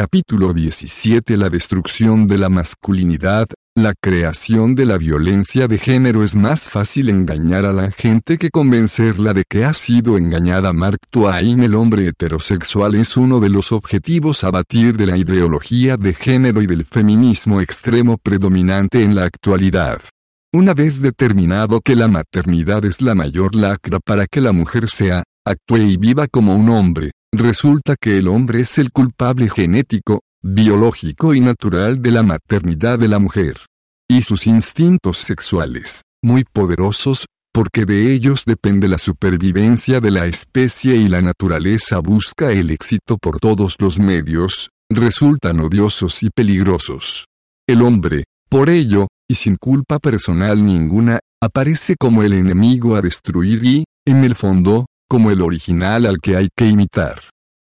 Capítulo 17 La destrucción de la masculinidad, la creación de la violencia de género es más fácil engañar a la gente que convencerla de que ha sido engañada. Mark Twain El hombre heterosexual es uno de los objetivos a batir de la ideología de género y del feminismo extremo predominante en la actualidad. Una vez determinado que la maternidad es la mayor lacra para que la mujer sea, actúe y viva como un hombre, Resulta que el hombre es el culpable genético, biológico y natural de la maternidad de la mujer. Y sus instintos sexuales, muy poderosos, porque de ellos depende la supervivencia de la especie y la naturaleza busca el éxito por todos los medios, resultan odiosos y peligrosos. El hombre, por ello, y sin culpa personal ninguna, aparece como el enemigo a destruir y, en el fondo, como el original al que hay que imitar.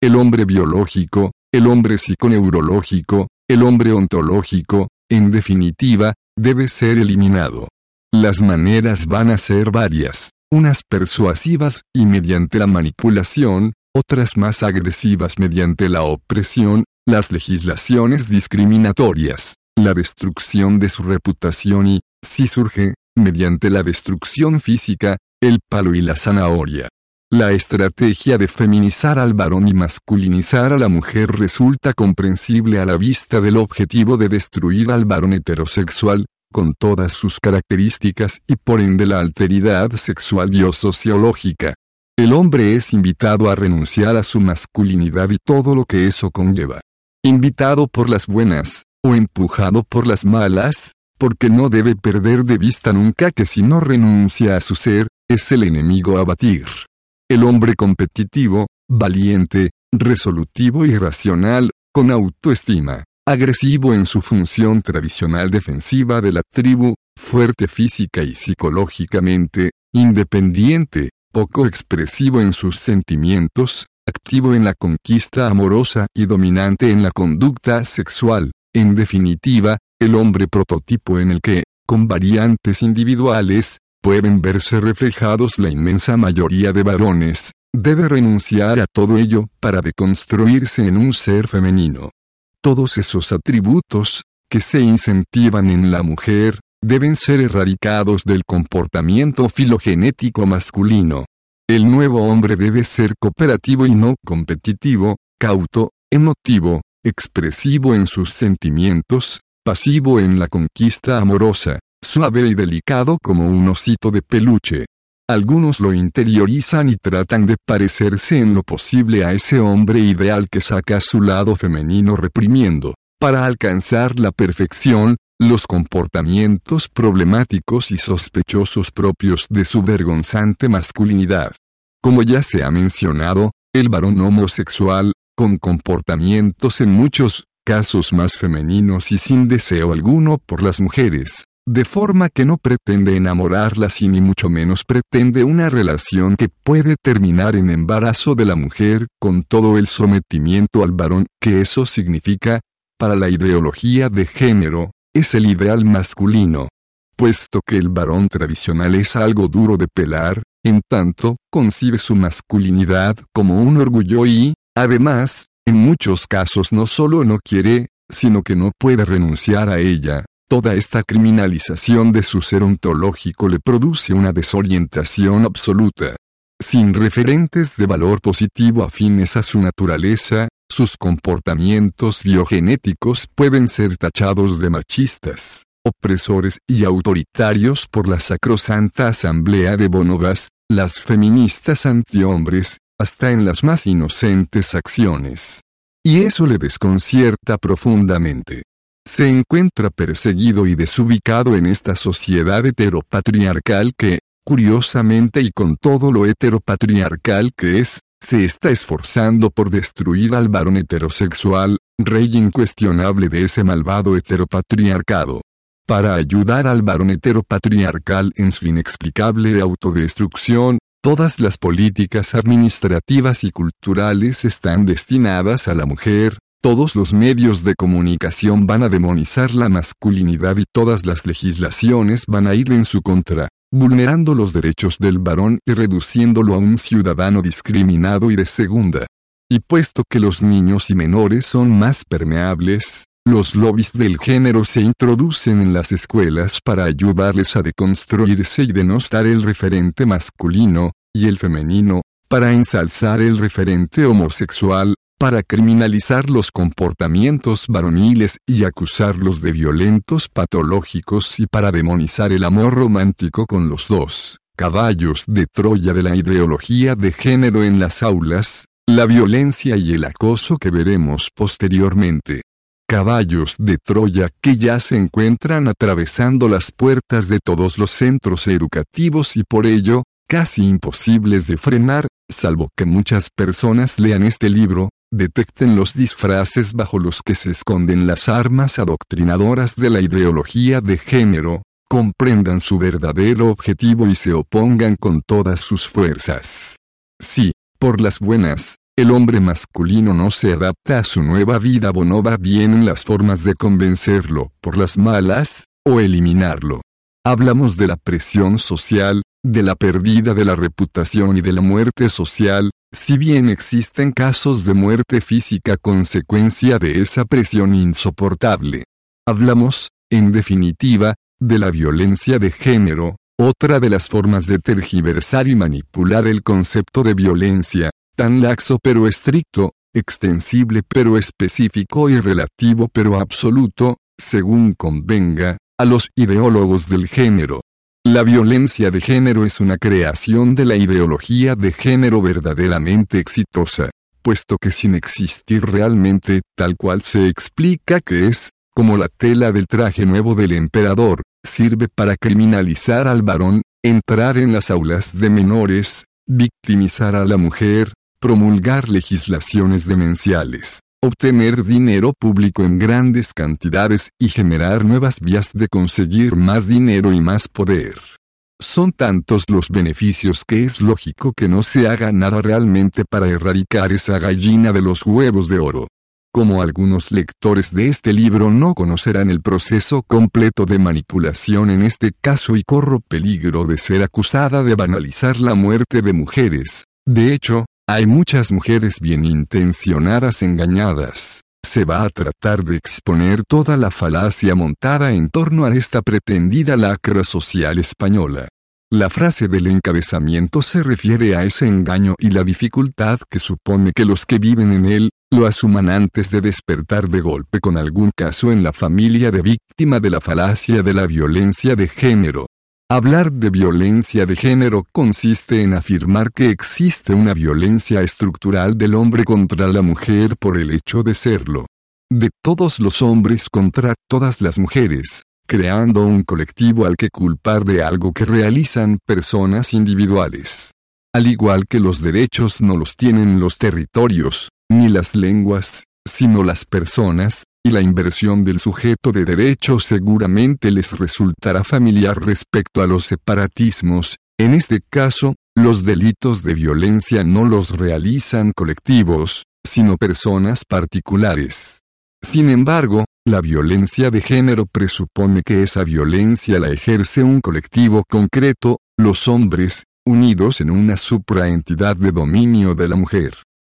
El hombre biológico, el hombre psiconeurológico, el hombre ontológico, en definitiva, debe ser eliminado. Las maneras van a ser varias, unas persuasivas y mediante la manipulación, otras más agresivas mediante la opresión, las legislaciones discriminatorias, la destrucción de su reputación y, si surge, mediante la destrucción física, el palo y la zanahoria. La estrategia de feminizar al varón y masculinizar a la mujer resulta comprensible a la vista del objetivo de destruir al varón heterosexual, con todas sus características y por ende la alteridad sexual biosociológica. El hombre es invitado a renunciar a su masculinidad y todo lo que eso conlleva. Invitado por las buenas, o empujado por las malas, porque no debe perder de vista nunca que si no renuncia a su ser, es el enemigo a batir. El hombre competitivo, valiente, resolutivo y racional, con autoestima, agresivo en su función tradicional defensiva de la tribu, fuerte física y psicológicamente, independiente, poco expresivo en sus sentimientos, activo en la conquista amorosa y dominante en la conducta sexual, en definitiva, el hombre prototipo en el que, con variantes individuales, pueden verse reflejados la inmensa mayoría de varones, debe renunciar a todo ello para deconstruirse en un ser femenino. Todos esos atributos, que se incentivan en la mujer, deben ser erradicados del comportamiento filogenético masculino. El nuevo hombre debe ser cooperativo y no competitivo, cauto, emotivo, expresivo en sus sentimientos, pasivo en la conquista amorosa, suave y delicado como un osito de peluche. Algunos lo interiorizan y tratan de parecerse en lo posible a ese hombre ideal que saca su lado femenino reprimiendo, para alcanzar la perfección, los comportamientos problemáticos y sospechosos propios de su vergonzante masculinidad. Como ya se ha mencionado, el varón homosexual, con comportamientos en muchos casos más femeninos y sin deseo alguno por las mujeres, de forma que no pretende enamorarlas y ni mucho menos pretende una relación que puede terminar en embarazo de la mujer con todo el sometimiento al varón que eso significa, para la ideología de género, es el ideal masculino. Puesto que el varón tradicional es algo duro de pelar, en tanto, concibe su masculinidad como un orgullo y, además, en muchos casos no solo no quiere, sino que no puede renunciar a ella, Toda esta criminalización de su ser ontológico le produce una desorientación absoluta. Sin referentes de valor positivo afines a su naturaleza, sus comportamientos biogenéticos pueden ser tachados de machistas, opresores y autoritarios por la sacrosanta asamblea de bonobas, las feministas antihombres, hasta en las más inocentes acciones. Y eso le desconcierta profundamente se encuentra perseguido y desubicado en esta sociedad heteropatriarcal que, curiosamente y con todo lo heteropatriarcal que es, se está esforzando por destruir al varón heterosexual, rey incuestionable de ese malvado heteropatriarcado. Para ayudar al varón heteropatriarcal en su inexplicable autodestrucción, todas las políticas administrativas y culturales están destinadas a la mujer, todos los medios de comunicación van a demonizar la masculinidad y todas las legislaciones van a ir en su contra, vulnerando los derechos del varón y reduciéndolo a un ciudadano discriminado y de segunda. Y puesto que los niños y menores son más permeables, los lobbies del género se introducen en las escuelas para ayudarles a deconstruirse y denostar el referente masculino, y el femenino, para ensalzar el referente homosexual, para criminalizar los comportamientos varoniles y acusarlos de violentos patológicos y para demonizar el amor romántico con los dos caballos de Troya de la ideología de género en las aulas, la violencia y el acoso que veremos posteriormente. Caballos de Troya que ya se encuentran atravesando las puertas de todos los centros educativos y por ello, casi imposibles de frenar, salvo que muchas personas lean este libro, detecten los disfraces bajo los que se esconden las armas adoctrinadoras de la ideología de género, comprendan su verdadero objetivo y se opongan con todas sus fuerzas. Si, por las buenas, el hombre masculino no se adapta a su nueva vida o no va bien en las formas de convencerlo, por las malas, o eliminarlo. Hablamos de la presión social, de la pérdida de la reputación y de la muerte social, si bien existen casos de muerte física consecuencia de esa presión insoportable. Hablamos, en definitiva, de la violencia de género, otra de las formas de tergiversar y manipular el concepto de violencia, tan laxo pero estricto, extensible pero específico y relativo pero absoluto, según convenga, a los ideólogos del género. La violencia de género es una creación de la ideología de género verdaderamente exitosa, puesto que sin existir realmente tal cual se explica que es, como la tela del traje nuevo del emperador, sirve para criminalizar al varón, entrar en las aulas de menores, victimizar a la mujer, promulgar legislaciones demenciales, obtener dinero público en grandes cantidades y generar nuevas vías de conseguir más dinero y más poder. Son tantos los beneficios que es lógico que no se haga nada realmente para erradicar esa gallina de los huevos de oro. Como algunos lectores de este libro no conocerán el proceso completo de manipulación en este caso y corro peligro de ser acusada de banalizar la muerte de mujeres, de hecho, hay muchas mujeres bien intencionadas engañadas. Se va a tratar de exponer toda la falacia montada en torno a esta pretendida lacra social española. La frase del encabezamiento se refiere a ese engaño y la dificultad que supone que los que viven en él, lo asuman antes de despertar de golpe con algún caso en la familia de víctima de la falacia de la violencia de género. Hablar de violencia de género consiste en afirmar que existe una violencia estructural del hombre contra la mujer por el hecho de serlo. De todos los hombres contra todas las mujeres, creando un colectivo al que culpar de algo que realizan personas individuales. Al igual que los derechos no los tienen los territorios, ni las lenguas, sino las personas, y la inversión del sujeto de derecho seguramente les resultará familiar respecto a los separatismos, en este caso, los delitos de violencia no los realizan colectivos, sino personas particulares. Sin embargo, la violencia de género presupone que esa violencia la ejerce un colectivo concreto, los hombres, unidos en una supraentidad de dominio de la mujer.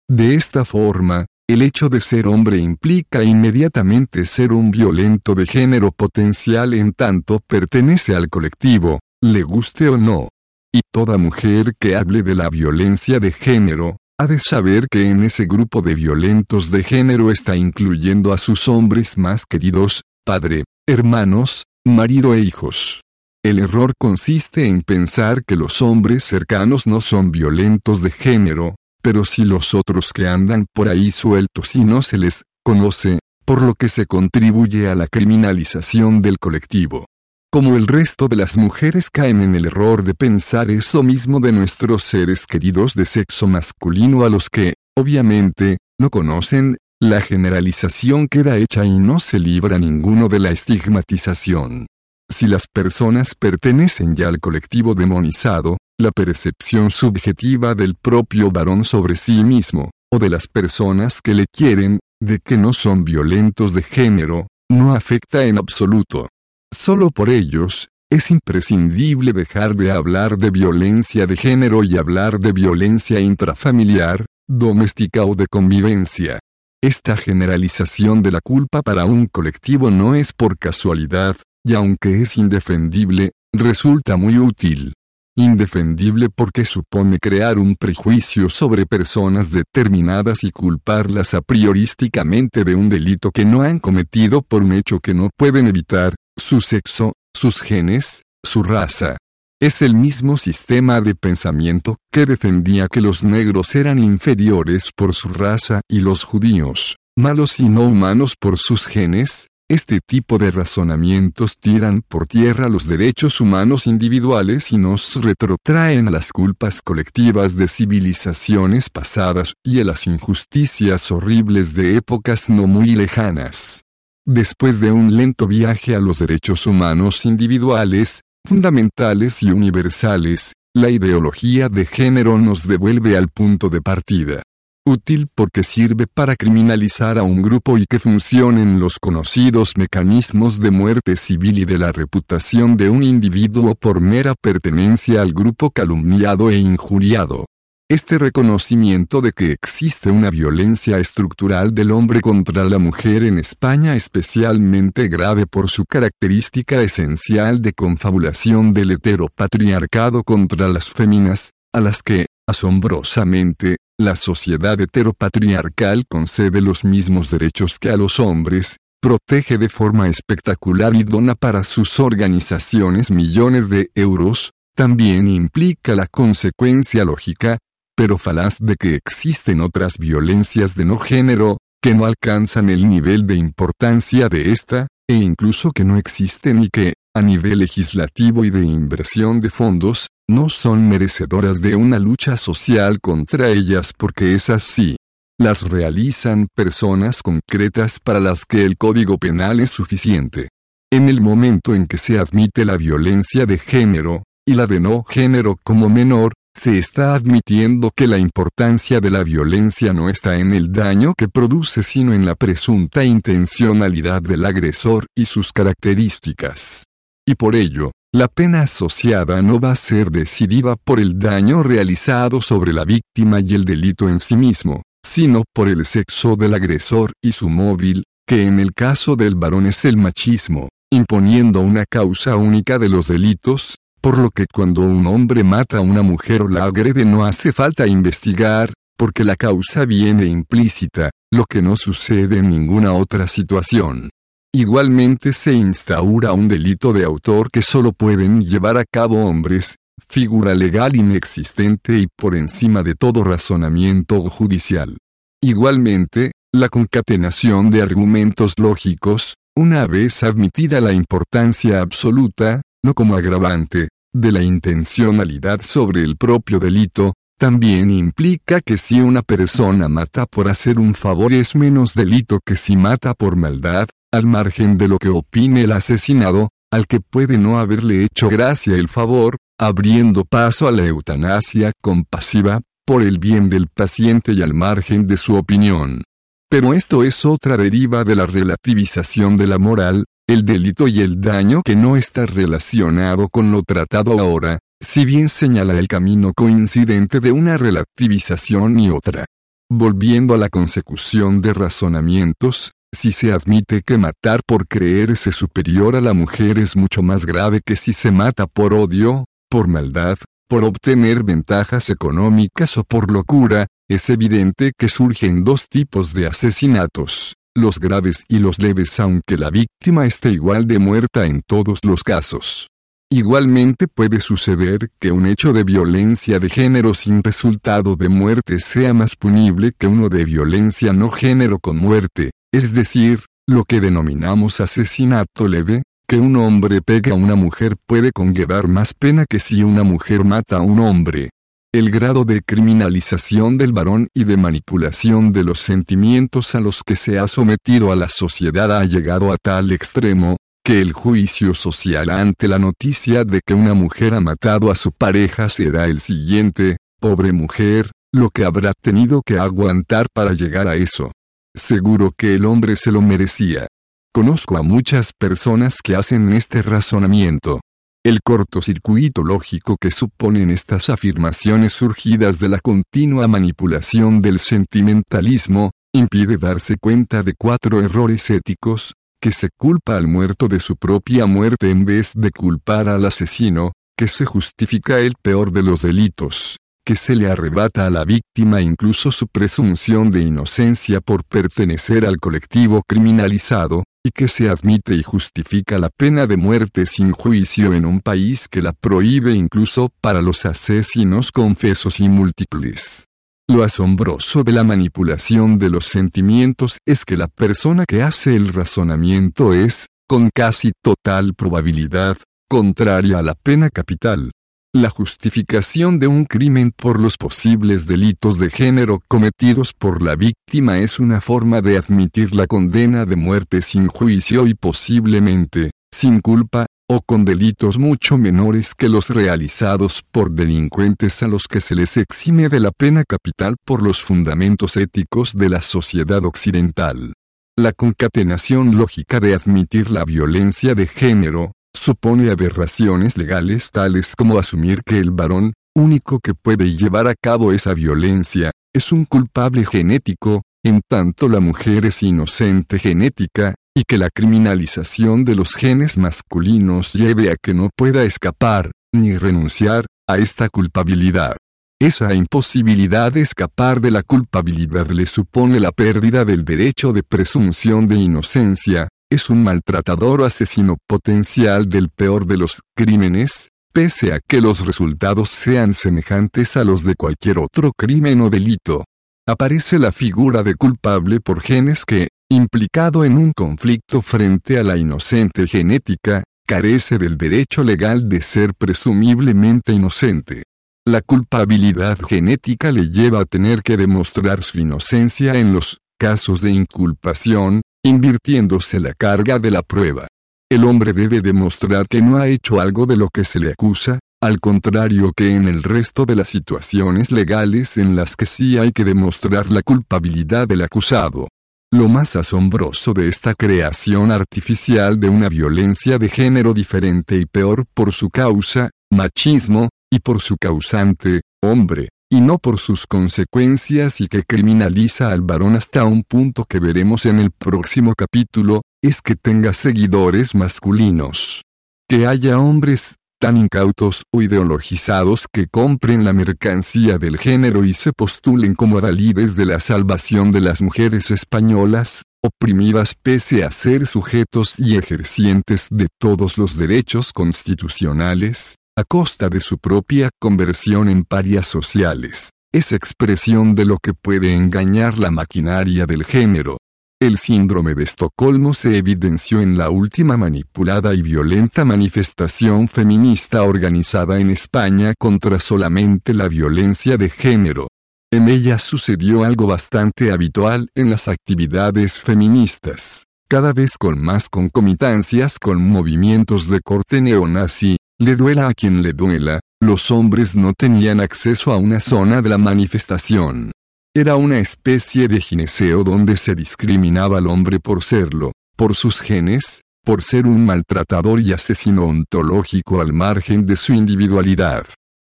De esta forma, el hecho de ser hombre implica inmediatamente ser un violento de género potencial en tanto pertenece al colectivo, le guste o no. Y toda mujer que hable de la violencia de género, ha de saber que en ese grupo de violentos de género está incluyendo a sus hombres más queridos, padre, hermanos, marido e hijos. El error consiste en pensar que los hombres cercanos no son violentos de género, pero si los otros que andan por ahí sueltos y no se les conoce, por lo que se contribuye a la criminalización del colectivo. Como el resto de las mujeres caen en el error de pensar eso mismo de nuestros seres queridos de sexo masculino a los que, obviamente, no conocen, la generalización queda hecha y no se libra ninguno de la estigmatización. Si las personas pertenecen ya al colectivo demonizado, la percepción subjetiva del propio varón sobre sí mismo, o de las personas que le quieren, de que no son violentos de género, no afecta en absoluto. Solo por ellos, es imprescindible dejar de hablar de violencia de género y hablar de violencia intrafamiliar, doméstica o de convivencia. Esta generalización de la culpa para un colectivo no es por casualidad, y aunque es indefendible, resulta muy útil. Indefendible porque supone crear un prejuicio sobre personas determinadas y culparlas a priorísticamente de un delito que no han cometido por un hecho que no pueden evitar, su sexo, sus genes, su raza. Es el mismo sistema de pensamiento que defendía que los negros eran inferiores por su raza y los judíos, malos y no humanos por sus genes. Este tipo de razonamientos tiran por tierra los derechos humanos individuales y nos retrotraen a las culpas colectivas de civilizaciones pasadas y a las injusticias horribles de épocas no muy lejanas. Después de un lento viaje a los derechos humanos individuales, fundamentales y universales, la ideología de género nos devuelve al punto de partida. Útil porque sirve para criminalizar a un grupo y que funcionen los conocidos mecanismos de muerte civil y de la reputación de un individuo por mera pertenencia al grupo calumniado e injuriado. Este reconocimiento de que existe una violencia estructural del hombre contra la mujer en España especialmente grave por su característica esencial de confabulación del heteropatriarcado contra las féminas, a las que, asombrosamente, la sociedad heteropatriarcal concede los mismos derechos que a los hombres, protege de forma espectacular y dona para sus organizaciones millones de euros, también implica la consecuencia lógica, pero falaz de que existen otras violencias de no género, que no alcanzan el nivel de importancia de esta, e incluso que no existen y que, a nivel legislativo y de inversión de fondos, no son merecedoras de una lucha social contra ellas porque es así. Las realizan personas concretas para las que el Código Penal es suficiente. En el momento en que se admite la violencia de género, y la de no género como menor, se está admitiendo que la importancia de la violencia no está en el daño que produce sino en la presunta intencionalidad del agresor y sus características. Y por ello, la pena asociada no va a ser decidida por el daño realizado sobre la víctima y el delito en sí mismo, sino por el sexo del agresor y su móvil, que en el caso del varón es el machismo, imponiendo una causa única de los delitos, por lo que cuando un hombre mata a una mujer o la agrede no hace falta investigar, porque la causa viene implícita, lo que no sucede en ninguna otra situación. Igualmente se instaura un delito de autor que solo pueden llevar a cabo hombres, figura legal inexistente y por encima de todo razonamiento judicial. Igualmente, la concatenación de argumentos lógicos, una vez admitida la importancia absoluta, no como agravante, de la intencionalidad sobre el propio delito, también implica que si una persona mata por hacer un favor es menos delito que si mata por maldad, al margen de lo que opine el asesinado, al que puede no haberle hecho gracia el favor, abriendo paso a la eutanasia compasiva, por el bien del paciente y al margen de su opinión. Pero esto es otra deriva de la relativización de la moral, el delito y el daño que no está relacionado con lo tratado ahora, si bien señala el camino coincidente de una relativización y otra. Volviendo a la consecución de razonamientos, si se admite que matar por creerse superior a la mujer es mucho más grave que si se mata por odio, por maldad, por obtener ventajas económicas o por locura, es evidente que surgen dos tipos de asesinatos los graves y los leves aunque la víctima esté igual de muerta en todos los casos. Igualmente puede suceder que un hecho de violencia de género sin resultado de muerte sea más punible que uno de violencia no género con muerte, es decir, lo que denominamos asesinato leve, que un hombre pegue a una mujer puede conllevar más pena que si una mujer mata a un hombre. El grado de criminalización del varón y de manipulación de los sentimientos a los que se ha sometido a la sociedad ha llegado a tal extremo, que el juicio social ante la noticia de que una mujer ha matado a su pareja será el siguiente, pobre mujer, lo que habrá tenido que aguantar para llegar a eso. Seguro que el hombre se lo merecía. Conozco a muchas personas que hacen este razonamiento. El cortocircuito lógico que suponen estas afirmaciones surgidas de la continua manipulación del sentimentalismo, impide darse cuenta de cuatro errores éticos, que se culpa al muerto de su propia muerte en vez de culpar al asesino, que se justifica el peor de los delitos, que se le arrebata a la víctima incluso su presunción de inocencia por pertenecer al colectivo criminalizado, y que se admite y justifica la pena de muerte sin juicio en un país que la prohíbe incluso para los asesinos confesos y múltiples. Lo asombroso de la manipulación de los sentimientos es que la persona que hace el razonamiento es, con casi total probabilidad, contraria a la pena capital. La justificación de un crimen por los posibles delitos de género cometidos por la víctima es una forma de admitir la condena de muerte sin juicio y posiblemente, sin culpa, o con delitos mucho menores que los realizados por delincuentes a los que se les exime de la pena capital por los fundamentos éticos de la sociedad occidental. La concatenación lógica de admitir la violencia de género, supone aberraciones legales tales como asumir que el varón, único que puede llevar a cabo esa violencia, es un culpable genético, en tanto la mujer es inocente genética, y que la criminalización de los genes masculinos lleve a que no pueda escapar, ni renunciar, a esta culpabilidad. Esa imposibilidad de escapar de la culpabilidad le supone la pérdida del derecho de presunción de inocencia, es un maltratador o asesino potencial del peor de los crímenes, pese a que los resultados sean semejantes a los de cualquier otro crimen o delito. Aparece la figura de culpable por genes que, implicado en un conflicto frente a la inocente genética, carece del derecho legal de ser presumiblemente inocente. La culpabilidad genética le lleva a tener que demostrar su inocencia en los casos de inculpación, invirtiéndose la carga de la prueba. El hombre debe demostrar que no ha hecho algo de lo que se le acusa, al contrario que en el resto de las situaciones legales en las que sí hay que demostrar la culpabilidad del acusado. Lo más asombroso de esta creación artificial de una violencia de género diferente y peor por su causa, machismo, y por su causante, hombre, y no por sus consecuencias y que criminaliza al varón hasta un punto que veremos en el próximo capítulo, es que tenga seguidores masculinos. Que haya hombres tan incautos o ideologizados que compren la mercancía del género y se postulen como adalides de la salvación de las mujeres españolas, oprimidas pese a ser sujetos y ejercientes de todos los derechos constitucionales, a costa de su propia conversión en parias sociales. Es expresión de lo que puede engañar la maquinaria del género. El síndrome de Estocolmo se evidenció en la última manipulada y violenta manifestación feminista organizada en España contra solamente la violencia de género. En ella sucedió algo bastante habitual en las actividades feministas, cada vez con más concomitancias con movimientos de corte neonazi, le duela a quien le duela, los hombres no tenían acceso a una zona de la manifestación. Era una especie de gineceo donde se discriminaba al hombre por serlo, por sus genes, por ser un maltratador y asesino ontológico al margen de su individualidad.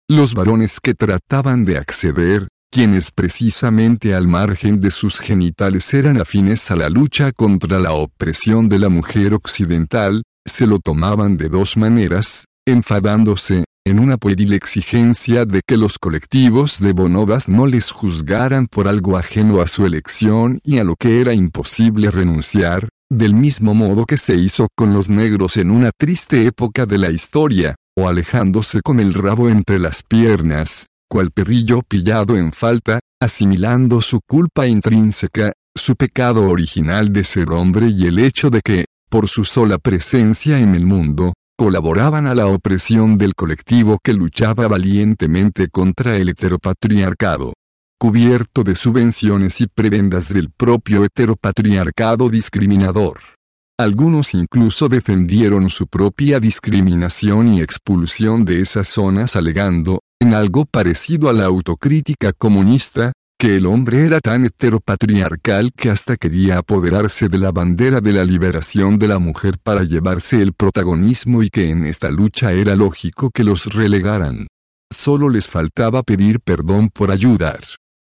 Los varones que trataban de acceder, quienes precisamente al margen de sus genitales eran afines a la lucha contra la opresión de la mujer occidental, se lo tomaban de dos maneras, enfadándose, en una pueril exigencia de que los colectivos de bonobas no les juzgaran por algo ajeno a su elección y a lo que era imposible renunciar, del mismo modo que se hizo con los negros en una triste época de la historia, o alejándose con el rabo entre las piernas, cual perrillo pillado en falta, asimilando su culpa intrínseca, su pecado original de ser hombre y el hecho de que, por su sola presencia en el mundo, colaboraban a la opresión del colectivo que luchaba valientemente contra el heteropatriarcado. Cubierto de subvenciones y prebendas del propio heteropatriarcado discriminador. Algunos incluso defendieron su propia discriminación y expulsión de esas zonas alegando, en algo parecido a la autocrítica comunista, que el hombre era tan heteropatriarcal que hasta quería apoderarse de la bandera de la liberación de la mujer para llevarse el protagonismo y que en esta lucha era lógico que los relegaran. Solo les faltaba pedir perdón por ayudar.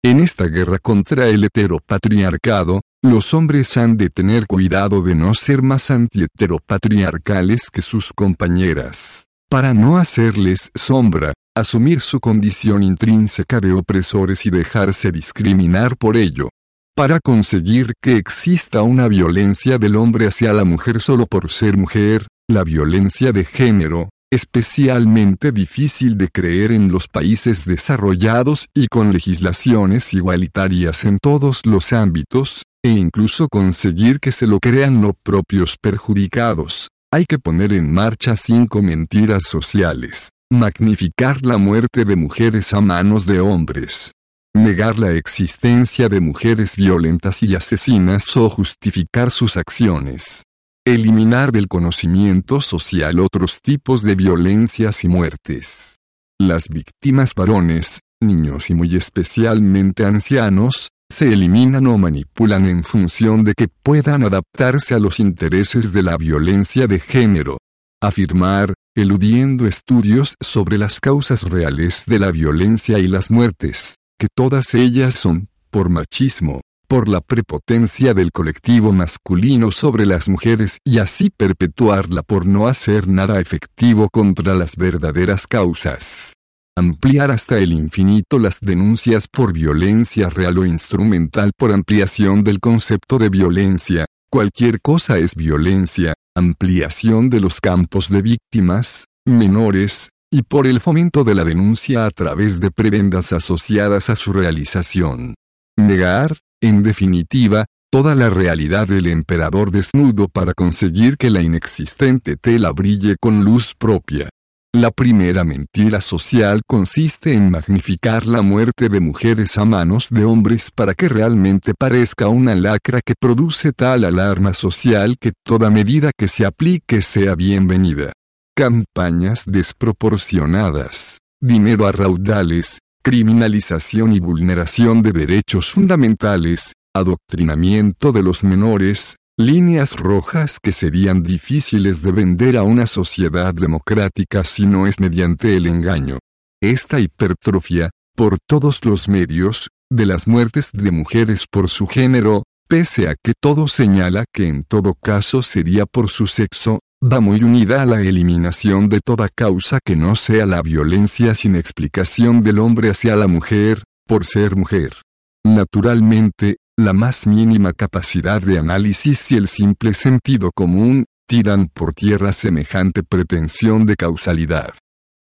En esta guerra contra el heteropatriarcado, los hombres han de tener cuidado de no ser más anti-heteropatriarcales que sus compañeras, para no hacerles sombra, asumir su condición intrínseca de opresores y dejarse discriminar por ello. Para conseguir que exista una violencia del hombre hacia la mujer solo por ser mujer, la violencia de género, especialmente difícil de creer en los países desarrollados y con legislaciones igualitarias en todos los ámbitos, e incluso conseguir que se lo crean los propios perjudicados. Hay que poner en marcha cinco mentiras sociales. Magnificar la muerte de mujeres a manos de hombres. Negar la existencia de mujeres violentas y asesinas o justificar sus acciones. Eliminar del conocimiento social otros tipos de violencias y muertes. Las víctimas varones, niños y muy especialmente ancianos, se eliminan o manipulan en función de que puedan adaptarse a los intereses de la violencia de género. Afirmar, eludiendo estudios sobre las causas reales de la violencia y las muertes, que todas ellas son, por machismo, por la prepotencia del colectivo masculino sobre las mujeres y así perpetuarla por no hacer nada efectivo contra las verdaderas causas. Ampliar hasta el infinito las denuncias por violencia real o instrumental por ampliación del concepto de violencia, cualquier cosa es violencia, ampliación de los campos de víctimas, menores, y por el fomento de la denuncia a través de prebendas asociadas a su realización. Negar, en definitiva, toda la realidad del emperador desnudo para conseguir que la inexistente tela brille con luz propia. La primera mentira social consiste en magnificar la muerte de mujeres a manos de hombres para que realmente parezca una lacra que produce tal alarma social que toda medida que se aplique sea bienvenida. Campañas desproporcionadas, dinero a raudales, criminalización y vulneración de derechos fundamentales, adoctrinamiento de los menores, líneas rojas que serían difíciles de vender a una sociedad democrática si no es mediante el engaño. Esta hipertrofia, por todos los medios, de las muertes de mujeres por su género, pese a que todo señala que en todo caso sería por su sexo, va muy unida a la eliminación de toda causa que no sea la violencia sin explicación del hombre hacia la mujer, por ser mujer. Naturalmente, la más mínima capacidad de análisis y el simple sentido común, tiran por tierra semejante pretensión de causalidad.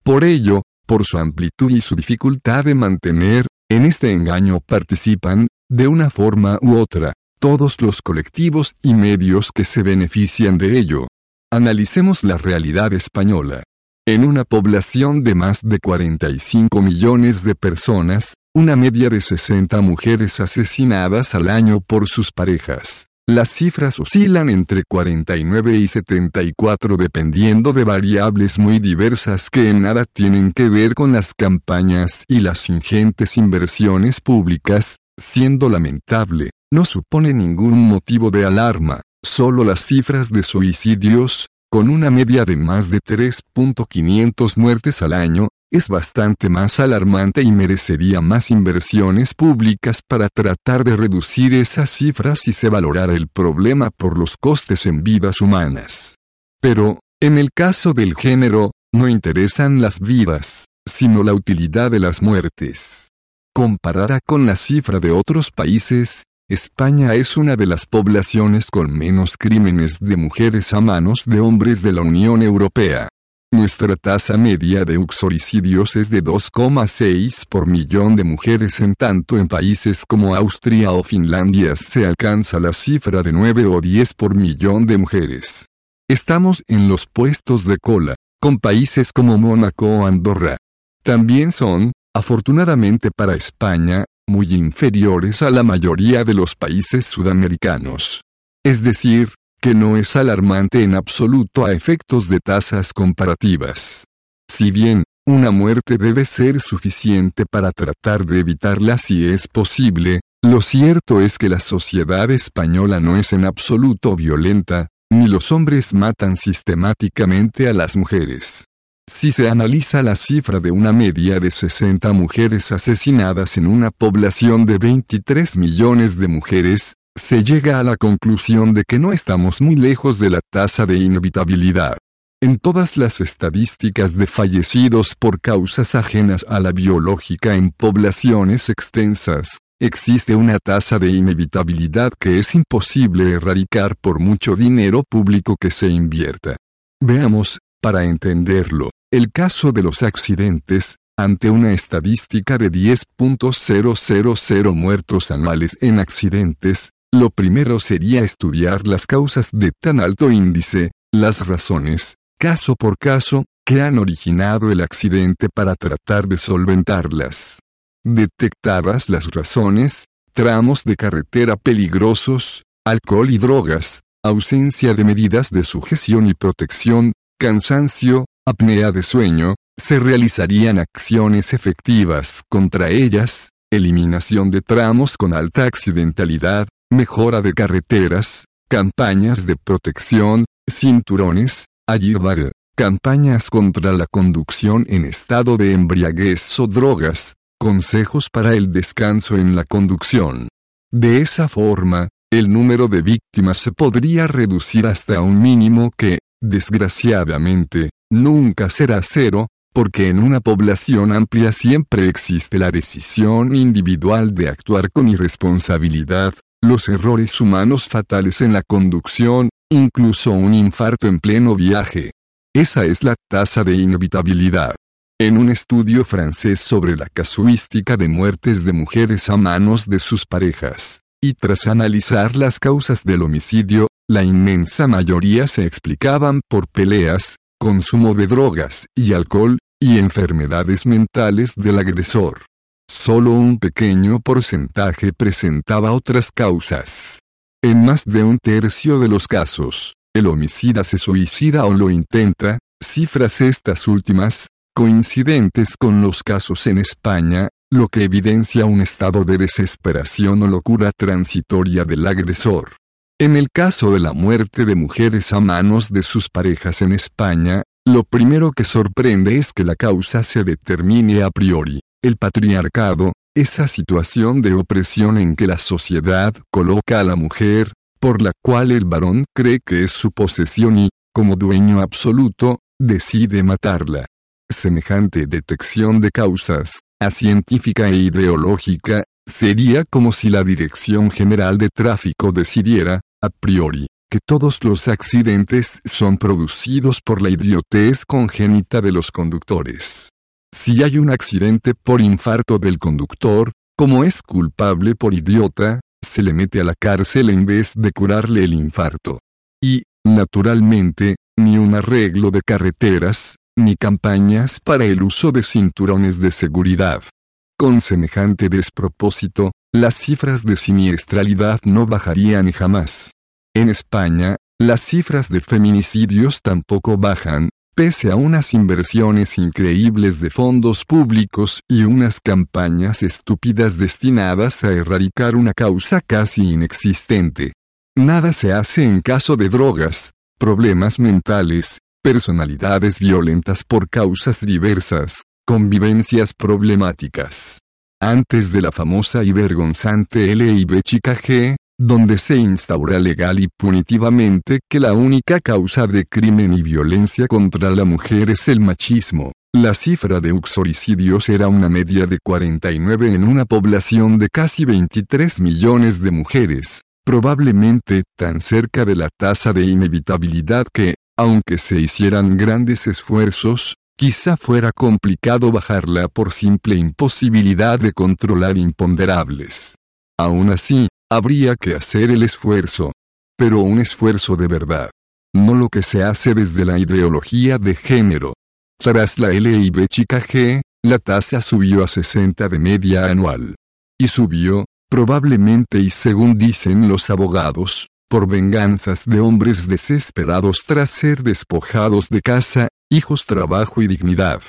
Por ello, por su amplitud y su dificultad de mantener, en este engaño participan, de una forma u otra, todos los colectivos y medios que se benefician de ello. Analicemos la realidad española. En una población de más de 45 millones de personas, una media de 60 mujeres asesinadas al año por sus parejas. Las cifras oscilan entre 49 y 74 dependiendo de variables muy diversas que en nada tienen que ver con las campañas y las ingentes inversiones públicas, siendo lamentable, no supone ningún motivo de alarma, Solo las cifras de suicidios, con una media de más de 3.500 muertes al año, es bastante más alarmante y merecería más inversiones públicas para tratar de reducir esas cifras si se valorara el problema por los costes en vidas humanas. Pero, en el caso del género, no interesan las vidas, sino la utilidad de las muertes. Comparada con la cifra de otros países, España es una de las poblaciones con menos crímenes de mujeres a manos de hombres de la Unión Europea. Nuestra tasa media de uxoricidios es de 2,6 por millón de mujeres en tanto en países como Austria o Finlandia se alcanza la cifra de 9 o 10 por millón de mujeres. Estamos en los puestos de cola, con países como Mónaco o Andorra. También son, afortunadamente para España, muy inferiores a la mayoría de los países sudamericanos. Es decir, que no es alarmante en absoluto a efectos de tasas comparativas. Si bien, una muerte debe ser suficiente para tratar de evitarla si es posible, lo cierto es que la sociedad española no es en absoluto violenta, ni los hombres matan sistemáticamente a las mujeres. Si se analiza la cifra de una media de 60 mujeres asesinadas en una población de 23 millones de mujeres, se llega a la conclusión de que no estamos muy lejos de la tasa de inevitabilidad. En todas las estadísticas de fallecidos por causas ajenas a la biológica en poblaciones extensas, existe una tasa de inevitabilidad que es imposible erradicar por mucho dinero público que se invierta. Veamos, para entenderlo, el caso de los accidentes, ante una estadística de 10.000 muertos anuales en accidentes, lo primero sería estudiar las causas de tan alto índice, las razones, caso por caso, que han originado el accidente para tratar de solventarlas. Detectadas las razones, tramos de carretera peligrosos, alcohol y drogas, ausencia de medidas de sujeción y protección, cansancio, apnea de sueño, se realizarían acciones efectivas contra ellas, eliminación de tramos con alta accidentalidad, mejora de carreteras, campañas de protección, cinturones, ayuda, campañas contra la conducción en estado de embriaguez o drogas, consejos para el descanso en la conducción. De esa forma, el número de víctimas se podría reducir hasta un mínimo que, desgraciadamente, nunca será cero, porque en una población amplia siempre existe la decisión individual de actuar con irresponsabilidad, los errores humanos fatales en la conducción, incluso un infarto en pleno viaje. Esa es la tasa de inevitabilidad. En un estudio francés sobre la casuística de muertes de mujeres a manos de sus parejas, y tras analizar las causas del homicidio, la inmensa mayoría se explicaban por peleas, consumo de drogas y alcohol, y enfermedades mentales del agresor. Solo un pequeño porcentaje presentaba otras causas. En más de un tercio de los casos, el homicida se suicida o lo intenta, cifras estas últimas, coincidentes con los casos en España, lo que evidencia un estado de desesperación o locura transitoria del agresor. En el caso de la muerte de mujeres a manos de sus parejas en España, lo primero que sorprende es que la causa se determine a priori. El patriarcado, esa situación de opresión en que la sociedad coloca a la mujer, por la cual el varón cree que es su posesión y, como dueño absoluto, decide matarla. Semejante detección de causas, a científica e ideológica, sería como si la Dirección General de Tráfico decidiera, a priori, que todos los accidentes son producidos por la idiotez congénita de los conductores. Si hay un accidente por infarto del conductor, como es culpable por idiota, se le mete a la cárcel en vez de curarle el infarto. Y, naturalmente, ni un arreglo de carreteras, ni campañas para el uso de cinturones de seguridad. Con semejante despropósito, las cifras de siniestralidad no bajarían jamás. En España, las cifras de feminicidios tampoco bajan, pese a unas inversiones increíbles de fondos públicos y unas campañas estúpidas destinadas a erradicar una causa casi inexistente. Nada se hace en caso de drogas, problemas mentales, personalidades violentas por causas diversas, convivencias problemáticas. Antes de la famosa y vergonzante LIB chica G, donde se instaura legal y punitivamente que la única causa de crimen y violencia contra la mujer es el machismo. La cifra de uxoricidios era una media de 49 en una población de casi 23 millones de mujeres, probablemente tan cerca de la tasa de inevitabilidad que, aunque se hicieran grandes esfuerzos, quizá fuera complicado bajarla por simple imposibilidad de controlar imponderables. Aún así, Habría que hacer el esfuerzo. Pero un esfuerzo de verdad. No lo que se hace desde la ideología de género. Tras la LIB chica G, la tasa subió a 60 de media anual. Y subió, probablemente y según dicen los abogados, por venganzas de hombres desesperados tras ser despojados de casa, hijos, trabajo y dignidad.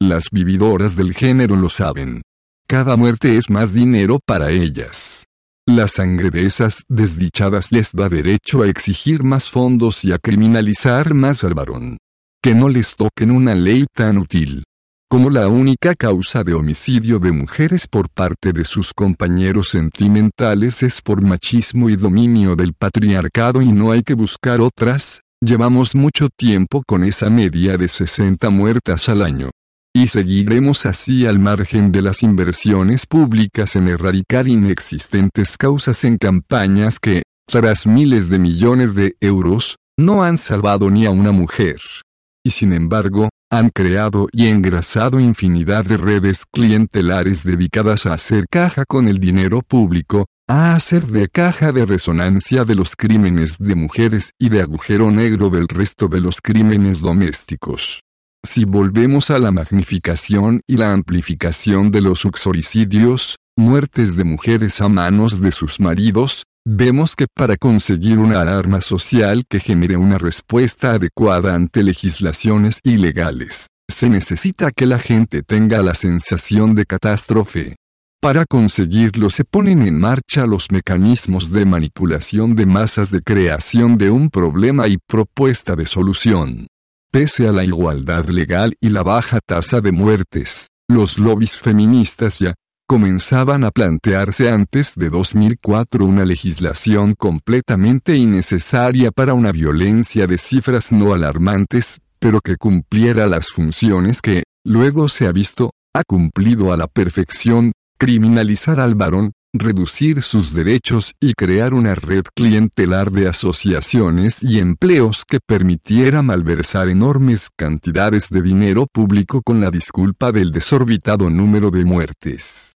Las vividoras del género lo saben. Cada muerte es más dinero para ellas. La sangre de esas desdichadas les da derecho a exigir más fondos y a criminalizar más al varón. Que no les toquen una ley tan útil. Como la única causa de homicidio de mujeres por parte de sus compañeros sentimentales es por machismo y dominio del patriarcado y no hay que buscar otras, llevamos mucho tiempo con esa media de 60 muertas al año. Y seguiremos así al margen de las inversiones públicas en erradicar inexistentes causas en campañas que, tras miles de millones de euros, no han salvado ni a una mujer. Y sin embargo, han creado y engrasado infinidad de redes clientelares dedicadas a hacer caja con el dinero público, a hacer de caja de resonancia de los crímenes de mujeres y de agujero negro del resto de los crímenes domésticos. Si volvemos a la magnificación y la amplificación de los uxoricidios, muertes de mujeres a manos de sus maridos, vemos que para conseguir una alarma social que genere una respuesta adecuada ante legislaciones ilegales, se necesita que la gente tenga la sensación de catástrofe. Para conseguirlo se ponen en marcha los mecanismos de manipulación de masas de creación de un problema y propuesta de solución. Pese a la igualdad legal y la baja tasa de muertes, los lobbies feministas ya comenzaban a plantearse antes de 2004 una legislación completamente innecesaria para una violencia de cifras no alarmantes, pero que cumpliera las funciones que, luego se ha visto, ha cumplido a la perfección, criminalizar al varón, reducir sus derechos y crear una red clientelar de asociaciones y empleos que permitiera malversar enormes cantidades de dinero público con la disculpa del desorbitado número de muertes.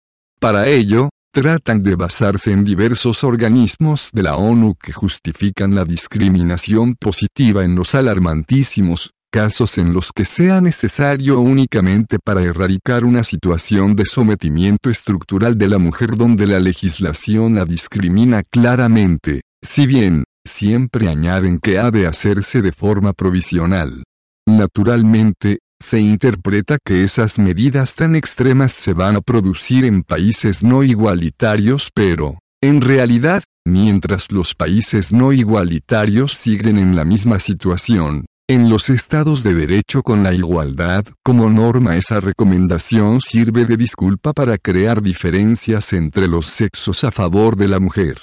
Para ello, tratan de basarse en diversos organismos de la ONU que justifican la discriminación positiva en los alarmantísimos casos en los que sea necesario únicamente para erradicar una situación de sometimiento estructural de la mujer donde la legislación la discrimina claramente, si bien, siempre añaden que ha de hacerse de forma provisional. Naturalmente, se interpreta que esas medidas tan extremas se van a producir en países no igualitarios pero, en realidad, mientras los países no igualitarios siguen en la misma situación, en los estados de derecho con la igualdad como norma esa recomendación sirve de disculpa para crear diferencias entre los sexos a favor de la mujer.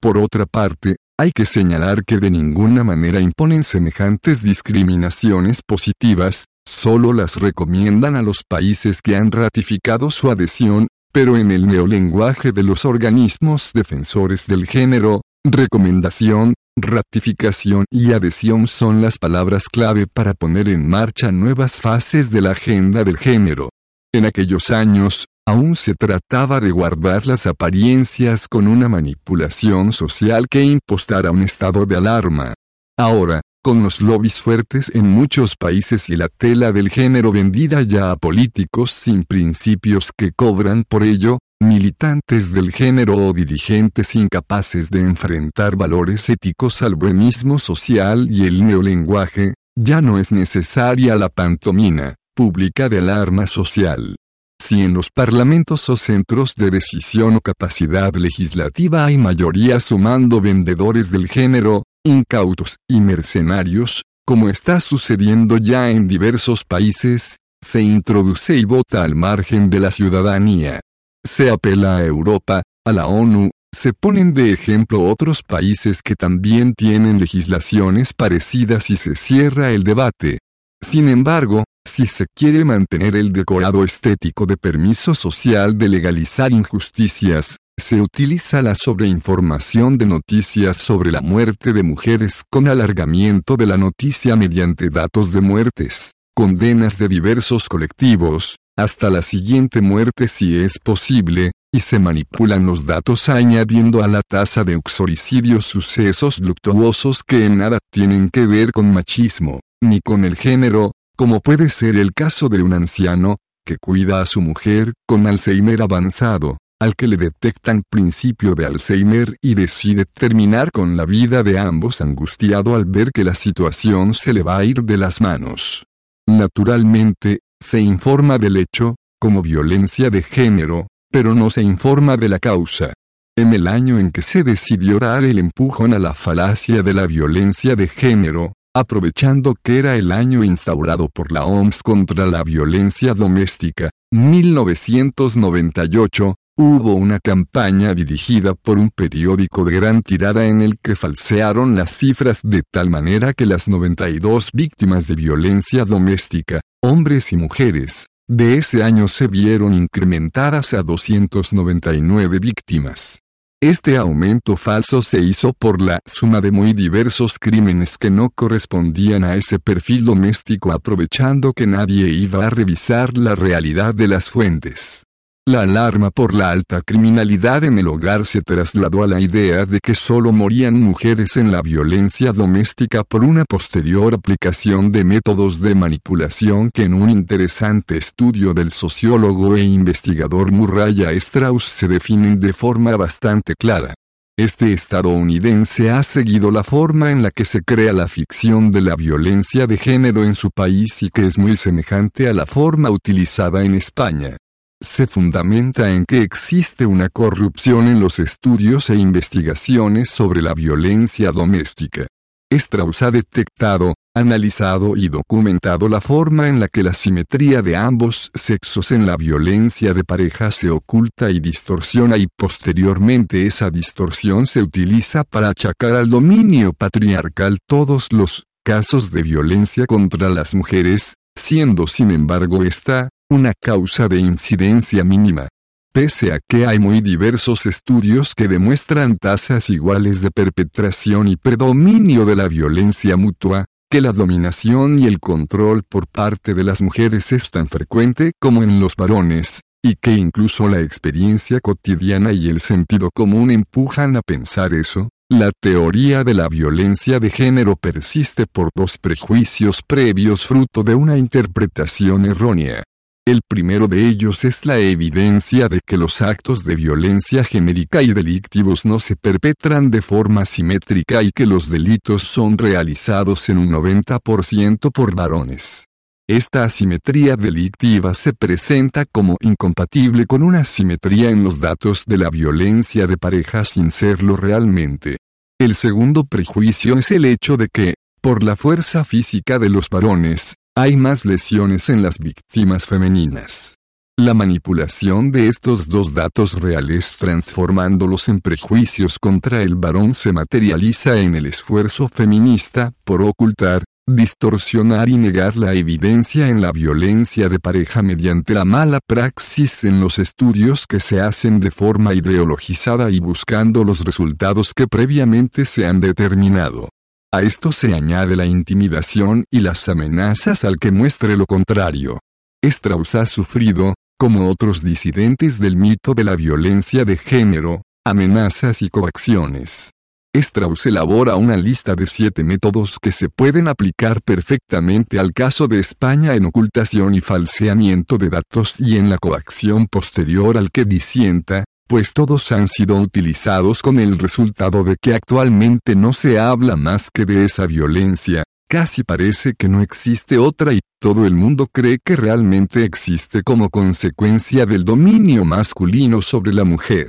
Por otra parte, hay que señalar que de ninguna manera imponen semejantes discriminaciones positivas, solo las recomiendan a los países que han ratificado su adhesión, pero en el neolenguaje de los organismos defensores del género, recomendación, Ratificación y adhesión son las palabras clave para poner en marcha nuevas fases de la agenda del género. En aquellos años, aún se trataba de guardar las apariencias con una manipulación social que impostara un estado de alarma. Ahora, con los lobbies fuertes en muchos países y la tela del género vendida ya a políticos sin principios que cobran por ello, militantes del género o dirigentes incapaces de enfrentar valores éticos al buenismo social y el neolenguaje, ya no es necesaria la pantomina pública de alarma social. Si en los parlamentos o centros de decisión o capacidad legislativa hay mayoría sumando vendedores del género, incautos y mercenarios, como está sucediendo ya en diversos países, se introduce y vota al margen de la ciudadanía. Se apela a Europa, a la ONU, se ponen de ejemplo otros países que también tienen legislaciones parecidas y se cierra el debate. Sin embargo, si se quiere mantener el decorado estético de permiso social de legalizar injusticias, se utiliza la sobreinformación de noticias sobre la muerte de mujeres con alargamiento de la noticia mediante datos de muertes, condenas de diversos colectivos, hasta la siguiente muerte si es posible, y se manipulan los datos añadiendo a la tasa de uxoricidio sucesos luctuosos que en nada tienen que ver con machismo, ni con el género, como puede ser el caso de un anciano, que cuida a su mujer con Alzheimer avanzado, al que le detectan principio de Alzheimer y decide terminar con la vida de ambos angustiado al ver que la situación se le va a ir de las manos. Naturalmente, Se informa del hecho, como violencia de género, pero no se informa de la causa. En el año en que se decidió dar el empujón a la falacia de la violencia de género, aprovechando que era el año instaurado por la OMS contra la violencia doméstica, 1998, hubo una campaña dirigida por un periódico de gran tirada en el que falsearon las cifras de tal manera que las 92 víctimas de violencia doméstica, hombres y mujeres, de ese año se vieron incrementadas a 299 víctimas. Este aumento falso se hizo por la suma de muy diversos crímenes que no correspondían a ese perfil doméstico aprovechando que nadie iba a revisar la realidad de las fuentes. La alarma por la alta criminalidad en el hogar se trasladó a la idea de que solo morían mujeres en la violencia doméstica por una posterior aplicación de métodos de manipulación que en un interesante estudio del sociólogo e investigador Murraya Strauss se definen de forma bastante clara. Este estadounidense ha seguido la forma en la que se crea la ficción de la violencia de género en su país y que es muy semejante a la forma utilizada en España se fundamenta en que existe una corrupción en los estudios e investigaciones sobre la violencia doméstica. Strauss ha detectado, analizado y documentado la forma en la que la simetría de ambos sexos en la violencia de pareja se oculta y distorsiona y posteriormente esa distorsión se utiliza para achacar al dominio patriarcal todos los casos de violencia contra las mujeres, siendo sin embargo esta, una causa de incidencia mínima. Pese a que hay muy diversos estudios que demuestran tasas iguales de perpetración y predominio de la violencia mutua, que la dominación y el control por parte de las mujeres es tan frecuente como en los varones, y que incluso la experiencia cotidiana y el sentido común empujan a pensar eso, la teoría de la violencia de género persiste por dos prejuicios previos fruto de una interpretación errónea. El primero de ellos es la evidencia de que los actos de violencia genérica y delictivos no se perpetran de forma simétrica y que los delitos son realizados en un 90% por varones. Esta asimetría delictiva se presenta como incompatible con una asimetría en los datos de la violencia de pareja sin serlo realmente. El segundo prejuicio es el hecho de que, por la fuerza física de los varones, hay más lesiones en las víctimas femeninas. La manipulación de estos dos datos reales transformándolos en prejuicios contra el varón se materializa en el esfuerzo feminista por ocultar, distorsionar y negar la evidencia en la violencia de pareja mediante la mala praxis en los estudios que se hacen de forma ideologizada y buscando los resultados que previamente se han determinado. A esto se añade la intimidación y las amenazas al que muestre lo contrario. Strauss ha sufrido, como otros disidentes del mito de la violencia de género, amenazas y coacciones. Strauss elabora una lista de siete métodos que se pueden aplicar perfectamente al caso de España en ocultación y falseamiento de datos y en la coacción posterior al que disienta, pues todos han sido utilizados con el resultado de que actualmente no se habla más que de esa violencia, casi parece que no existe otra y todo el mundo cree que realmente existe como consecuencia del dominio masculino sobre la mujer.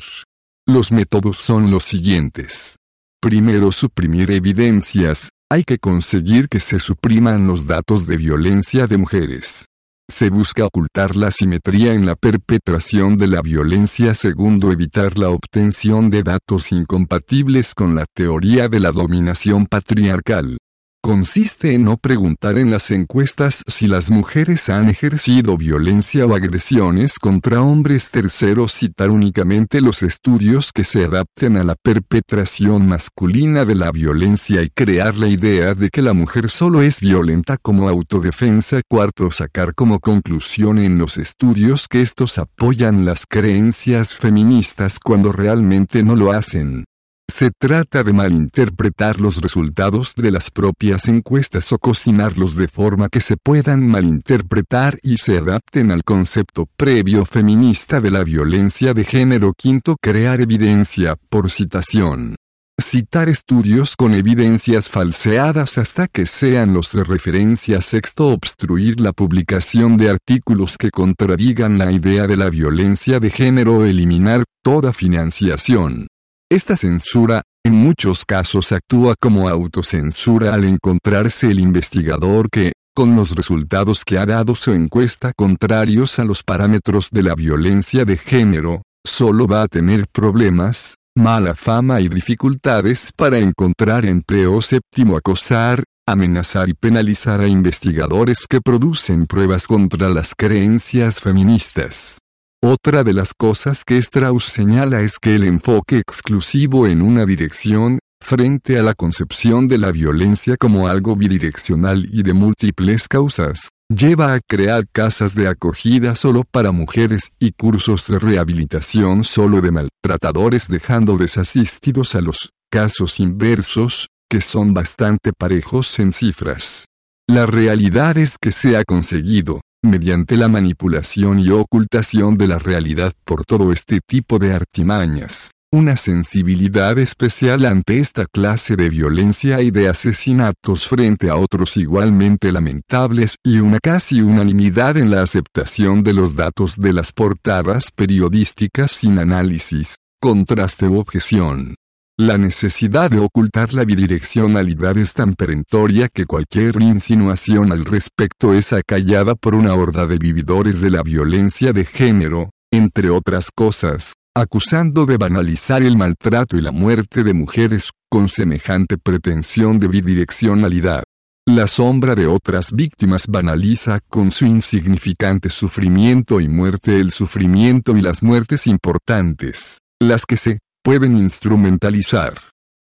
Los métodos son los siguientes. Primero suprimir evidencias, hay que conseguir que se supriman los datos de violencia de mujeres. Se busca ocultar la simetría en la perpetración de la violencia. Segundo evitar la obtención de datos incompatibles con la teoría de la dominación patriarcal consiste en no preguntar en las encuestas si las mujeres han ejercido violencia o agresiones contra hombres terceros, citar únicamente los estudios que se adapten a la perpetración masculina de la violencia y crear la idea de que la mujer solo es violenta como autodefensa. Cuarto, sacar como conclusión en los estudios que estos apoyan las creencias feministas cuando realmente no lo hacen. Se trata de malinterpretar los resultados de las propias encuestas o cocinarlos de forma que se puedan malinterpretar y se adapten al concepto previo feminista de la violencia de género. Quinto, crear evidencia por citación. citar estudios con evidencias falseadas hasta que sean los de referencia. Sexto, obstruir la publicación de artículos que contradigan la idea de la violencia de género eliminar toda financiación. Esta censura, en muchos casos actúa como autocensura al encontrarse el investigador que, con los resultados que ha dado su encuesta contrarios a los parámetros de la violencia de género, solo va a tener problemas, mala fama y dificultades para encontrar empleo. Séptimo, acosar, amenazar y penalizar a investigadores que producen pruebas contra las creencias feministas. Otra de las cosas que Strauss señala es que el enfoque exclusivo en una dirección, frente a la concepción de la violencia como algo bidireccional y de múltiples causas, lleva a crear casas de acogida solo para mujeres y cursos de rehabilitación solo de maltratadores dejando desasistidos a los casos inversos, que son bastante parejos en cifras. La realidad es que se ha conseguido, mediante la manipulación y ocultación de la realidad por todo este tipo de artimañas, una sensibilidad especial ante esta clase de violencia y de asesinatos frente a otros igualmente lamentables y una casi unanimidad en la aceptación de los datos de las portadas periodísticas sin análisis, contraste u objeción. La necesidad de ocultar la bidireccionalidad es tan perentoria que cualquier insinuación al respecto es acallada por una horda de vividores de la violencia de género, entre otras cosas, acusando de banalizar el maltrato y la muerte de mujeres, con semejante pretensión de bidireccionalidad. La sombra de otras víctimas banaliza con su insignificante sufrimiento y muerte el sufrimiento y las muertes importantes, las que se pueden instrumentalizar.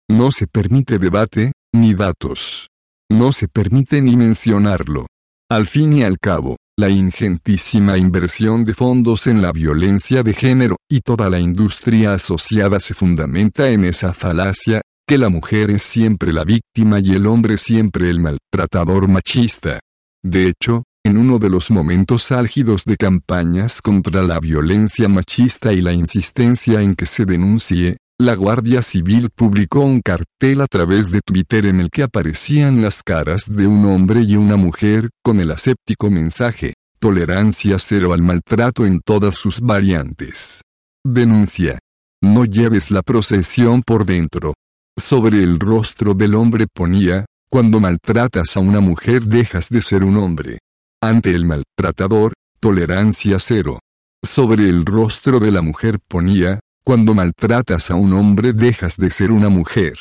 No se permite debate, ni datos. No se permite ni mencionarlo. Al fin y al cabo, la ingentísima inversión de fondos en la violencia de género y toda la industria asociada se fundamenta en esa falacia, que la mujer es siempre la víctima y el hombre siempre el maltratador machista. De hecho, en uno de los momentos álgidos de campañas contra la violencia machista y la insistencia en que se denuncie, la Guardia Civil publicó un cartel a través de Twitter en el que aparecían las caras de un hombre y una mujer con el aséptico mensaje, tolerancia cero al maltrato en todas sus variantes. Denuncia. No lleves la procesión por dentro. Sobre el rostro del hombre ponía, cuando maltratas a una mujer dejas de ser un hombre. Ante el maltratador, tolerancia cero. Sobre el rostro de la mujer ponía, cuando maltratas a un hombre dejas de ser una mujer.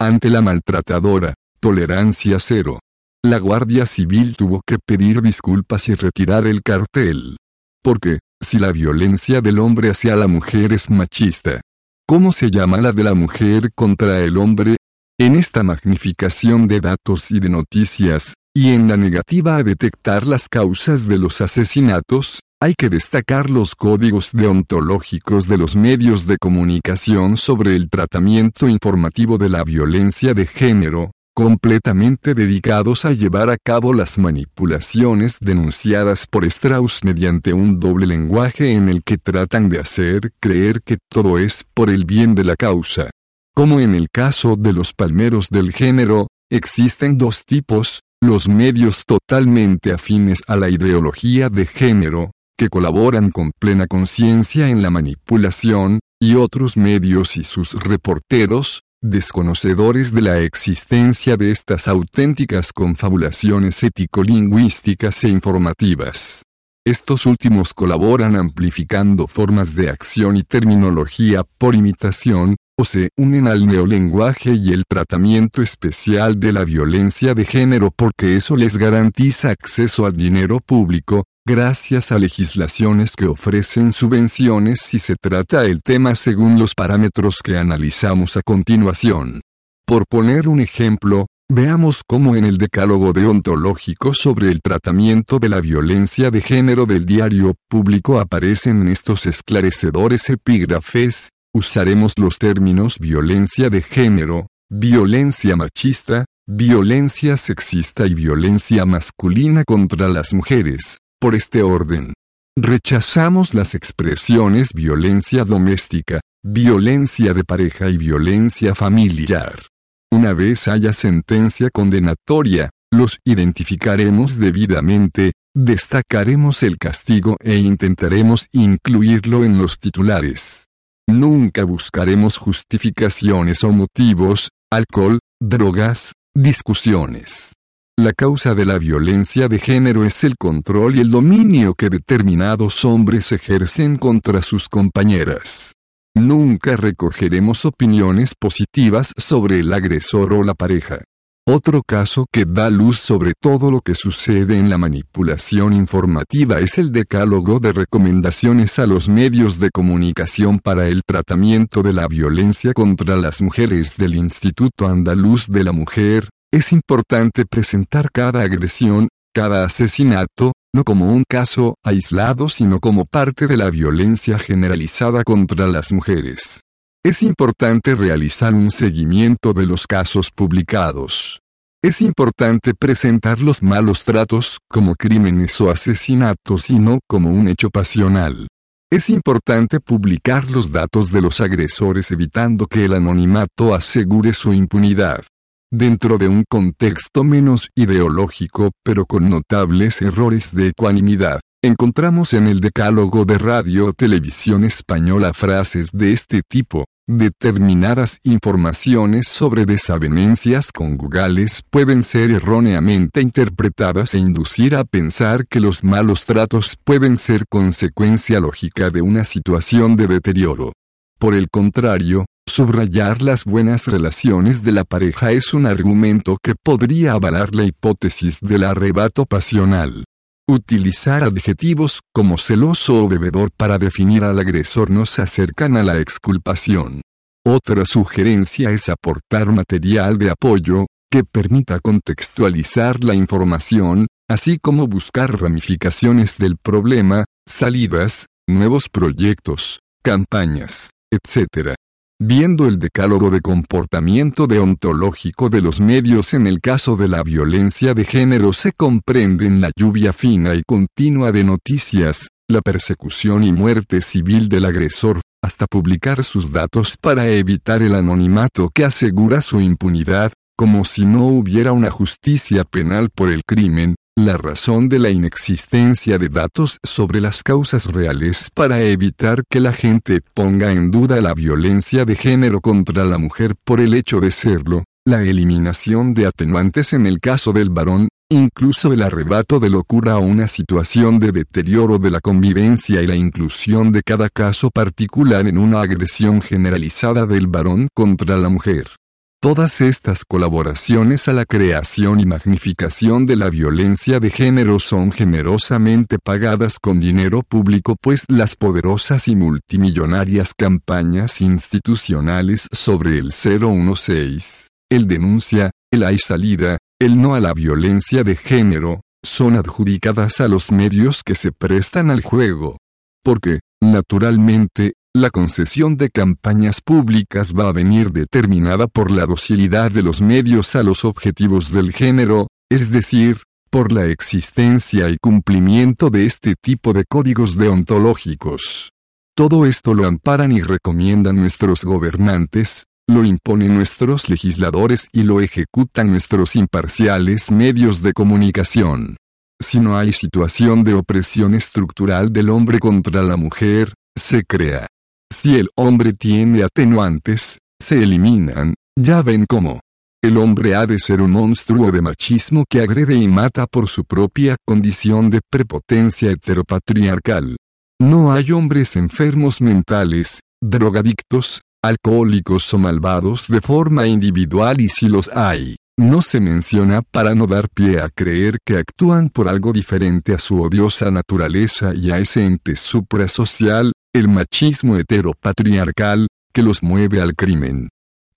Ante la maltratadora, tolerancia cero. La Guardia Civil tuvo que pedir disculpas y retirar el cartel. Porque, si la violencia del hombre hacia la mujer es machista, ¿cómo se llama la de la mujer contra el hombre? En esta magnificación de datos y de noticias, y en la negativa a detectar las causas de los asesinatos, hay que destacar los códigos deontológicos de los medios de comunicación sobre el tratamiento informativo de la violencia de género, completamente dedicados a llevar a cabo las manipulaciones denunciadas por Strauss mediante un doble lenguaje en el que tratan de hacer creer que todo es por el bien de la causa. Como en el caso de los palmeros del género, existen dos tipos, los medios totalmente afines a la ideología de género, que colaboran con plena conciencia en la manipulación, y otros medios y sus reporteros, desconocedores de la existencia de estas auténticas confabulaciones ético-lingüísticas e informativas. Estos últimos colaboran amplificando formas de acción y terminología por imitación, o se unen al neolenguaje y el tratamiento especial de la violencia de género porque eso les garantiza acceso al dinero público, gracias a legislaciones que ofrecen subvenciones si se trata el tema según los parámetros que analizamos a continuación. Por poner un ejemplo, veamos cómo en el decálogo deontológico sobre el tratamiento de la violencia de género del diario público aparecen estos esclarecedores epígrafes, usaremos los términos violencia de género, violencia machista, violencia sexista y violencia masculina contra las mujeres por este orden. Rechazamos las expresiones violencia doméstica, violencia de pareja y violencia familiar. Una vez haya sentencia condenatoria, los identificaremos debidamente, destacaremos el castigo e intentaremos incluirlo en los titulares. Nunca buscaremos justificaciones o motivos, alcohol, drogas, discusiones. La causa de la violencia de género es el control y el dominio que determinados hombres ejercen contra sus compañeras. Nunca recogeremos opiniones positivas sobre el agresor o la pareja. Otro caso que da luz sobre todo lo que sucede en la manipulación informativa es el decálogo de recomendaciones a los medios de comunicación para el tratamiento de la violencia contra las mujeres del Instituto Andaluz de la Mujer. Es importante presentar cada agresión, cada asesinato, no como un caso aislado sino como parte de la violencia generalizada contra las mujeres. Es importante realizar un seguimiento de los casos publicados. Es importante presentar los malos tratos como crímenes o asesinatos y no como un hecho pasional. Es importante publicar los datos de los agresores evitando que el anonimato asegure su impunidad. Dentro de un contexto menos ideológico pero con notables errores de ecuanimidad, encontramos en el decálogo de Radio Televisión Española frases de este tipo, Determinadas informaciones sobre desavenencias congugales pueden ser erróneamente interpretadas e inducir a pensar que los malos tratos pueden ser consecuencia lógica de una situación de deterioro. Por el contrario, subrayar las buenas relaciones de la pareja es un argumento que podría avalar la hipótesis del arrebato pasional. Utilizar adjetivos como celoso o bebedor para definir al agresor nos acercan a la exculpación. Otra sugerencia es aportar material de apoyo, que permita contextualizar la información, así como buscar ramificaciones del problema, salidas, nuevos proyectos, campañas, etc. Viendo el decálogo de comportamiento deontológico de los medios en el caso de la violencia de género se comprende en la lluvia fina y continua de noticias, la persecución y muerte civil del agresor, hasta publicar sus datos para evitar el anonimato que asegura su impunidad, como si no hubiera una justicia penal por el crimen, la razón de la inexistencia de datos sobre las causas reales para evitar que la gente ponga en duda la violencia de género contra la mujer por el hecho de serlo, la eliminación de atenuantes en el caso del varón, incluso el arrebato de locura o una situación de deterioro de la convivencia y la inclusión de cada caso particular en una agresión generalizada del varón contra la mujer. Todas estas colaboraciones a la creación y magnificación de la violencia de género son generosamente pagadas con dinero público pues las poderosas y multimillonarias campañas institucionales sobre el 016, el denuncia, el hay salida, el no a la violencia de género, son adjudicadas a los medios que se prestan al juego. Porque, naturalmente, la concesión de campañas públicas va a venir determinada por la docilidad de los medios a los objetivos del género, es decir, por la existencia y cumplimiento de este tipo de códigos deontológicos. Todo esto lo amparan y recomiendan nuestros gobernantes, lo imponen nuestros legisladores y lo ejecutan nuestros imparciales medios de comunicación. Si no hay situación de opresión estructural del hombre contra la mujer, se crea. Si el hombre tiene atenuantes, se eliminan, ya ven cómo. El hombre ha de ser un monstruo de machismo que agrede y mata por su propia condición de prepotencia heteropatriarcal. No hay hombres enfermos mentales, drogadictos, alcohólicos o malvados de forma individual y si los hay, no se menciona para no dar pie a creer que actúan por algo diferente a su odiosa naturaleza y a ese ente suprasocial, el machismo heteropatriarcal, que los mueve al crimen.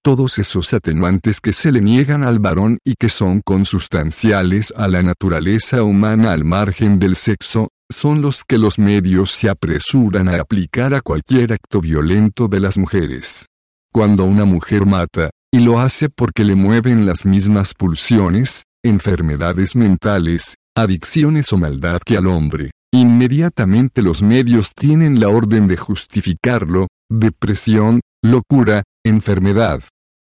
Todos esos atenuantes que se le niegan al varón y que son consustanciales a la naturaleza humana al margen del sexo, son los que los medios se apresuran a aplicar a cualquier acto violento de las mujeres. Cuando una mujer mata, y lo hace porque le mueven las mismas pulsiones, enfermedades mentales, adicciones o maldad que al hombre, Inmediatamente los medios tienen la orden de justificarlo, depresión, locura, enfermedad.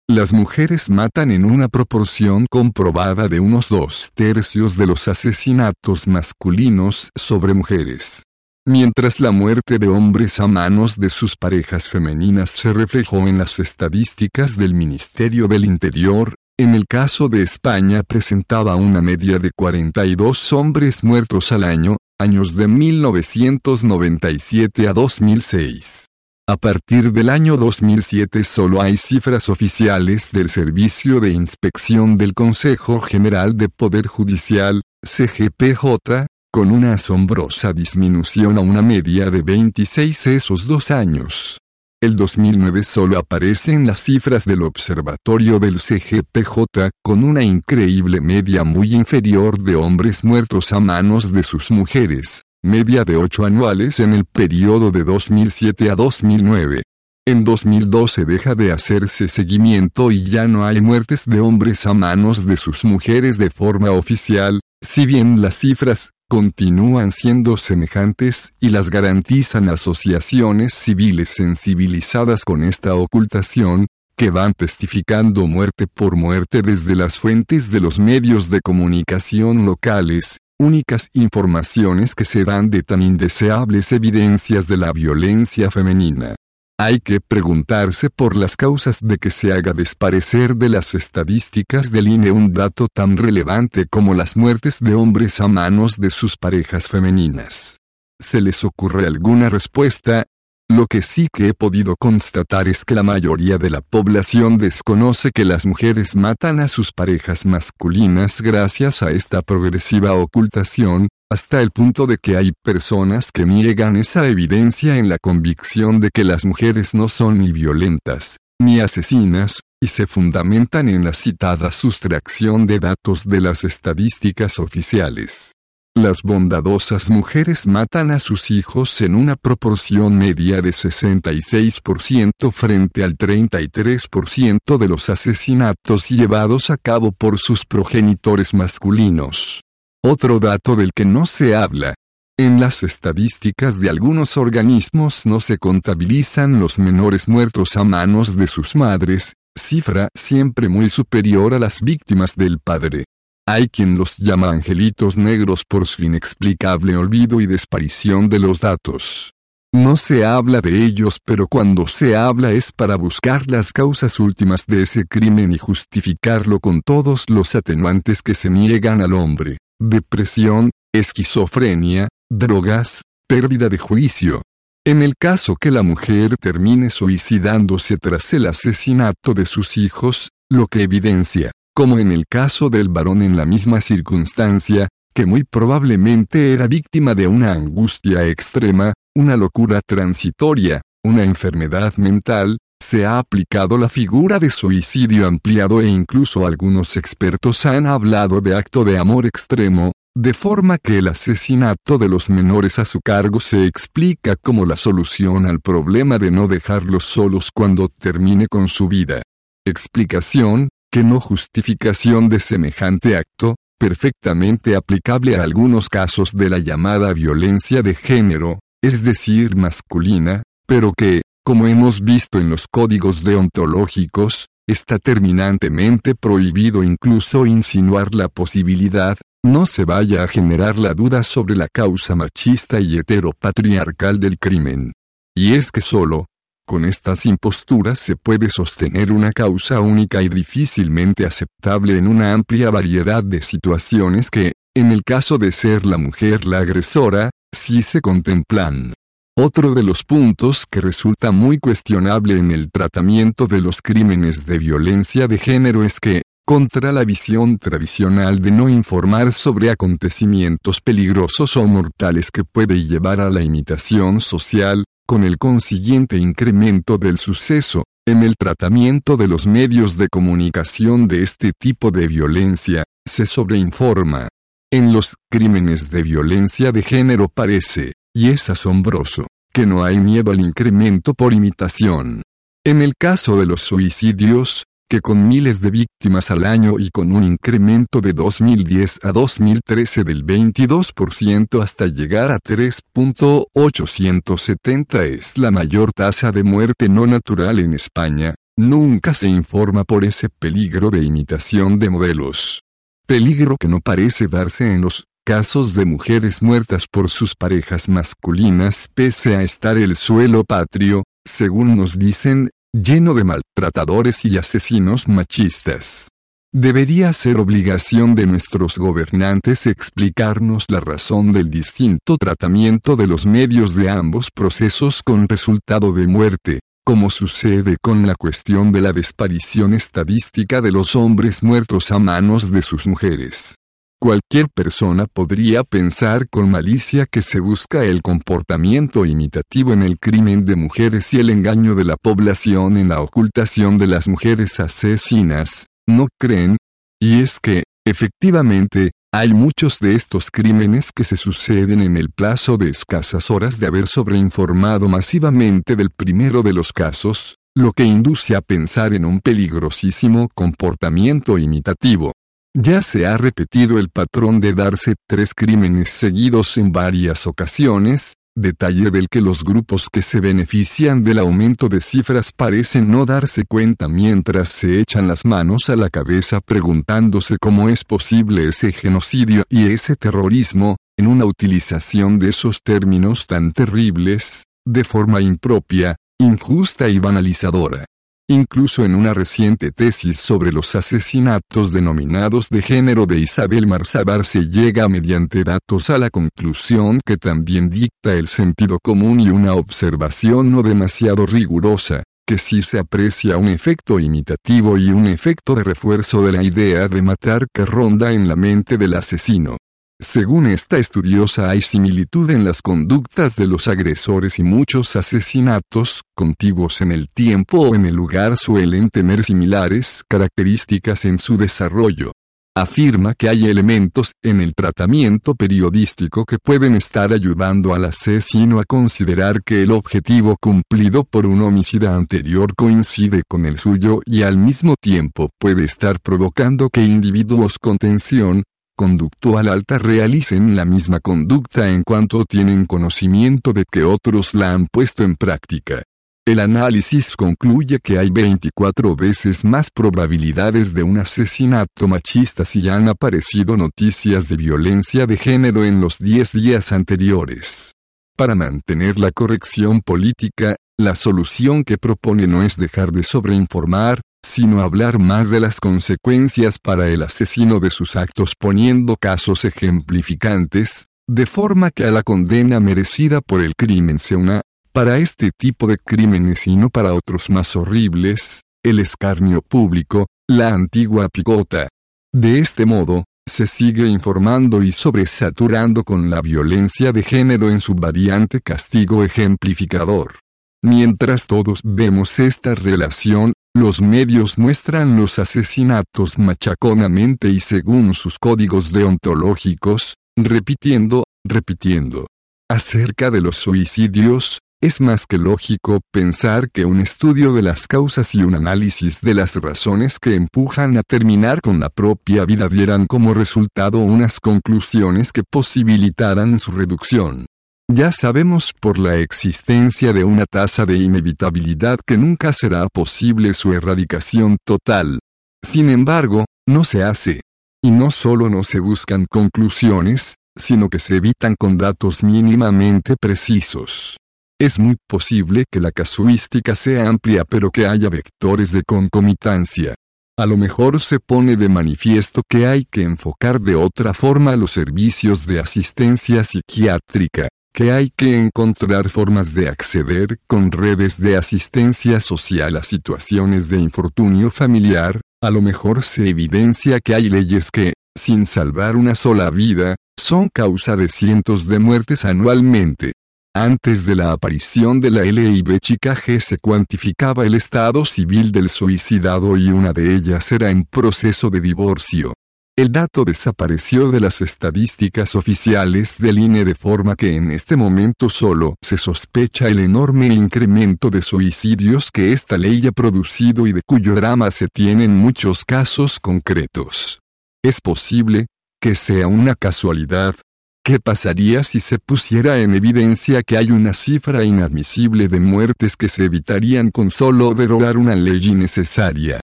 Las mujeres matan en una proporción comprobada de unos dos tercios de los asesinatos masculinos sobre mujeres. Mientras la muerte de hombres a manos de sus parejas femeninas se reflejó en las estadísticas del Ministerio del Interior, en el caso de España presentaba una media de 42 hombres muertos al año, años de 1997 a 2006. A partir del año 2007 solo hay cifras oficiales del Servicio de Inspección del Consejo General de Poder Judicial, CGPJ, con una asombrosa disminución a una media de 26 esos dos años. El 2009 solo aparece en las cifras del observatorio del CGPJ con una increíble media muy inferior de hombres muertos a manos de sus mujeres, media de 8 anuales en el periodo de 2007 a 2009. En 2012 deja de hacerse seguimiento y ya no hay muertes de hombres a manos de sus mujeres de forma oficial, si bien las cifras continúan siendo semejantes y las garantizan asociaciones civiles sensibilizadas con esta ocultación, que van testificando muerte por muerte desde las fuentes de los medios de comunicación locales, únicas informaciones que se dan de tan indeseables evidencias de la violencia femenina. Hay que preguntarse por las causas de que se haga desparecer de las estadísticas del INE un dato tan relevante como las muertes de hombres a manos de sus parejas femeninas. ¿Se les ocurre alguna respuesta? Lo que sí que he podido constatar es que la mayoría de la población desconoce que las mujeres matan a sus parejas masculinas gracias a esta progresiva ocultación, hasta el punto de que hay personas que niegan esa evidencia en la convicción de que las mujeres no son ni violentas, ni asesinas, y se fundamentan en la citada sustracción de datos de las estadísticas oficiales. Las bondadosas mujeres matan a sus hijos en una proporción media de 66% frente al 33% de los asesinatos llevados a cabo por sus progenitores masculinos. Otro dato del que no se habla. En las estadísticas de algunos organismos no se contabilizan los menores muertos a manos de sus madres, cifra siempre muy superior a las víctimas del padre. Hay quien los llama angelitos negros por su inexplicable olvido y desparición de los datos. No se habla de ellos, pero cuando se habla es para buscar las causas últimas de ese crimen y justificarlo con todos los atenuantes que se niegan al hombre. Depresión, esquizofrenia, drogas, pérdida de juicio. En el caso que la mujer termine suicidándose tras el asesinato de sus hijos, lo que evidencia, como en el caso del varón en la misma circunstancia, que muy probablemente era víctima de una angustia extrema, una locura transitoria, una enfermedad mental, se ha aplicado la figura de suicidio ampliado e incluso algunos expertos han hablado de acto de amor extremo, de forma que el asesinato de los menores a su cargo se explica como la solución al problema de no dejarlos solos cuando termine con su vida. Explicación, que no justificación de semejante acto, perfectamente aplicable a algunos casos de la llamada violencia de género, es decir, masculina, pero que, como hemos visto en los códigos deontológicos, está terminantemente prohibido incluso insinuar la posibilidad, no se vaya a generar la duda sobre la causa machista y heteropatriarcal del crimen. Y es que solo, con estas imposturas se puede sostener una causa única y difícilmente aceptable en una amplia variedad de situaciones que, en el caso de ser la mujer la agresora, sí se contemplan. Otro de los puntos que resulta muy cuestionable en el tratamiento de los crímenes de violencia de género es que, contra la visión tradicional de no informar sobre acontecimientos peligrosos o mortales que puede llevar a la imitación social, con el consiguiente incremento del suceso, en el tratamiento de los medios de comunicación de este tipo de violencia, se sobreinforma. En los crímenes de violencia de género parece, y es asombroso, que no hay miedo al incremento por imitación. En el caso de los suicidios, que con miles de víctimas al año y con un incremento de 2010 a 2013 del 22% hasta llegar a 3.870 es la mayor tasa de muerte no natural en España, nunca se informa por ese peligro de imitación de modelos. Peligro que no parece darse en los casos de mujeres muertas por sus parejas masculinas pese a estar el suelo patrio, según nos dicen, lleno de maltratadores y asesinos machistas. Debería ser obligación de nuestros gobernantes explicarnos la razón del distinto tratamiento de los medios de ambos procesos con resultado de muerte, como sucede con la cuestión de la desaparición estadística de los hombres muertos a manos de sus mujeres. Cualquier persona podría pensar con malicia que se busca el comportamiento imitativo en el crimen de mujeres y el engaño de la población en la ocultación de las mujeres asesinas, ¿no creen? Y es que, efectivamente, hay muchos de estos crímenes que se suceden en el plazo de escasas horas de haber sobreinformado masivamente del primero de los casos, lo que induce a pensar en un peligrosísimo comportamiento imitativo. Ya se ha repetido el patrón de darse tres crímenes seguidos en varias ocasiones, detalle del que los grupos que se benefician del aumento de cifras parecen no darse cuenta mientras se echan las manos a la cabeza preguntándose cómo es posible ese genocidio y ese terrorismo, en una utilización de esos términos tan terribles, de forma impropia, injusta y banalizadora. Incluso en una reciente tesis sobre los asesinatos denominados de género de Isabel Marzabar se llega mediante datos a la conclusión que también dicta el sentido común y una observación no demasiado rigurosa, que si se aprecia un efecto imitativo y un efecto de refuerzo de la idea de matar que ronda en la mente del asesino. Según esta estudiosa hay similitud en las conductas de los agresores y muchos asesinatos, contiguos en el tiempo o en el lugar suelen tener similares características en su desarrollo. Afirma que hay elementos en el tratamiento periodístico que pueden estar ayudando al asesino a considerar que el objetivo cumplido por un homicida anterior coincide con el suyo y al mismo tiempo puede estar provocando que individuos con tensión, conductual alta realicen la misma conducta en cuanto tienen conocimiento de que otros la han puesto en práctica. El análisis concluye que hay 24 veces más probabilidades de un asesinato machista si han aparecido noticias de violencia de género en los 10 días anteriores. Para mantener la corrección política, la solución que propone no es dejar de sobreinformar, sino hablar más de las consecuencias para el asesino de sus actos poniendo casos ejemplificantes, de forma que a la condena merecida por el crimen se una, para este tipo de crímenes y no para otros más horribles, el escarnio público, la antigua picota. De este modo, se sigue informando y sobresaturando con la violencia de género en su variante castigo ejemplificador. Mientras todos vemos esta relación, los medios muestran los asesinatos machaconamente y según sus códigos deontológicos, repitiendo, repitiendo. Acerca de los suicidios, es más que lógico pensar que un estudio de las causas y un análisis de las razones que empujan a terminar con la propia vida dieran como resultado unas conclusiones que posibilitaran su reducción. Ya sabemos por la existencia de una tasa de inevitabilidad que nunca será posible su erradicación total. Sin embargo, no se hace. Y no solo no se buscan conclusiones, sino que se evitan con datos mínimamente precisos. Es muy posible que la casuística sea amplia pero que haya vectores de concomitancia. A lo mejor se pone de manifiesto que hay que enfocar de otra forma los servicios de asistencia psiquiátrica, que hay que encontrar formas de acceder con redes de asistencia social a situaciones de infortunio familiar, a lo mejor se evidencia que hay leyes que, sin salvar una sola vida, son causa de cientos de muertes anualmente. Antes de la aparición de la LIB Chicago se cuantificaba el estado civil del suicidado y una de ellas era en proceso de divorcio. El dato desapareció de las estadísticas oficiales del INE de forma que en este momento solo se sospecha el enorme incremento de suicidios que esta ley ha producido y de cuyo drama se tienen muchos casos concretos. Es posible que sea una casualidad. ¿Qué pasaría si se pusiera en evidencia que hay una cifra inadmisible de muertes que se evitarían con solo derogar una ley innecesaria,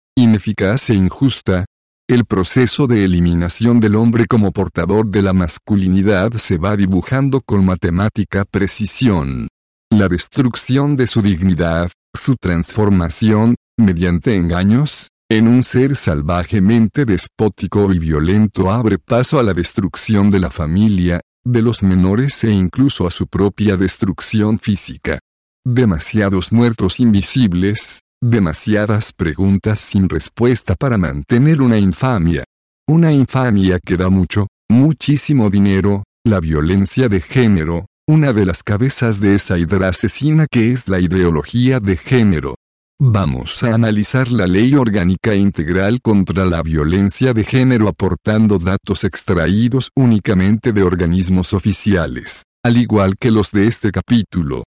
ineficaz e injusta, el proceso de eliminación del hombre como portador de la masculinidad se va dibujando con matemática precisión. La destrucción de su dignidad, su transformación, mediante engaños, en un ser salvajemente despótico y violento abre paso a la destrucción de la familia, de los menores e incluso a su propia destrucción física. Demasiados muertos invisibles, Demasiadas preguntas sin respuesta para mantener una infamia. Una infamia que da mucho, muchísimo dinero, la violencia de género, una de las cabezas de esa hidra asesina que es la ideología de género. Vamos a analizar la ley orgánica integral contra la violencia de género aportando datos extraídos únicamente de organismos oficiales, al igual que los de este capítulo.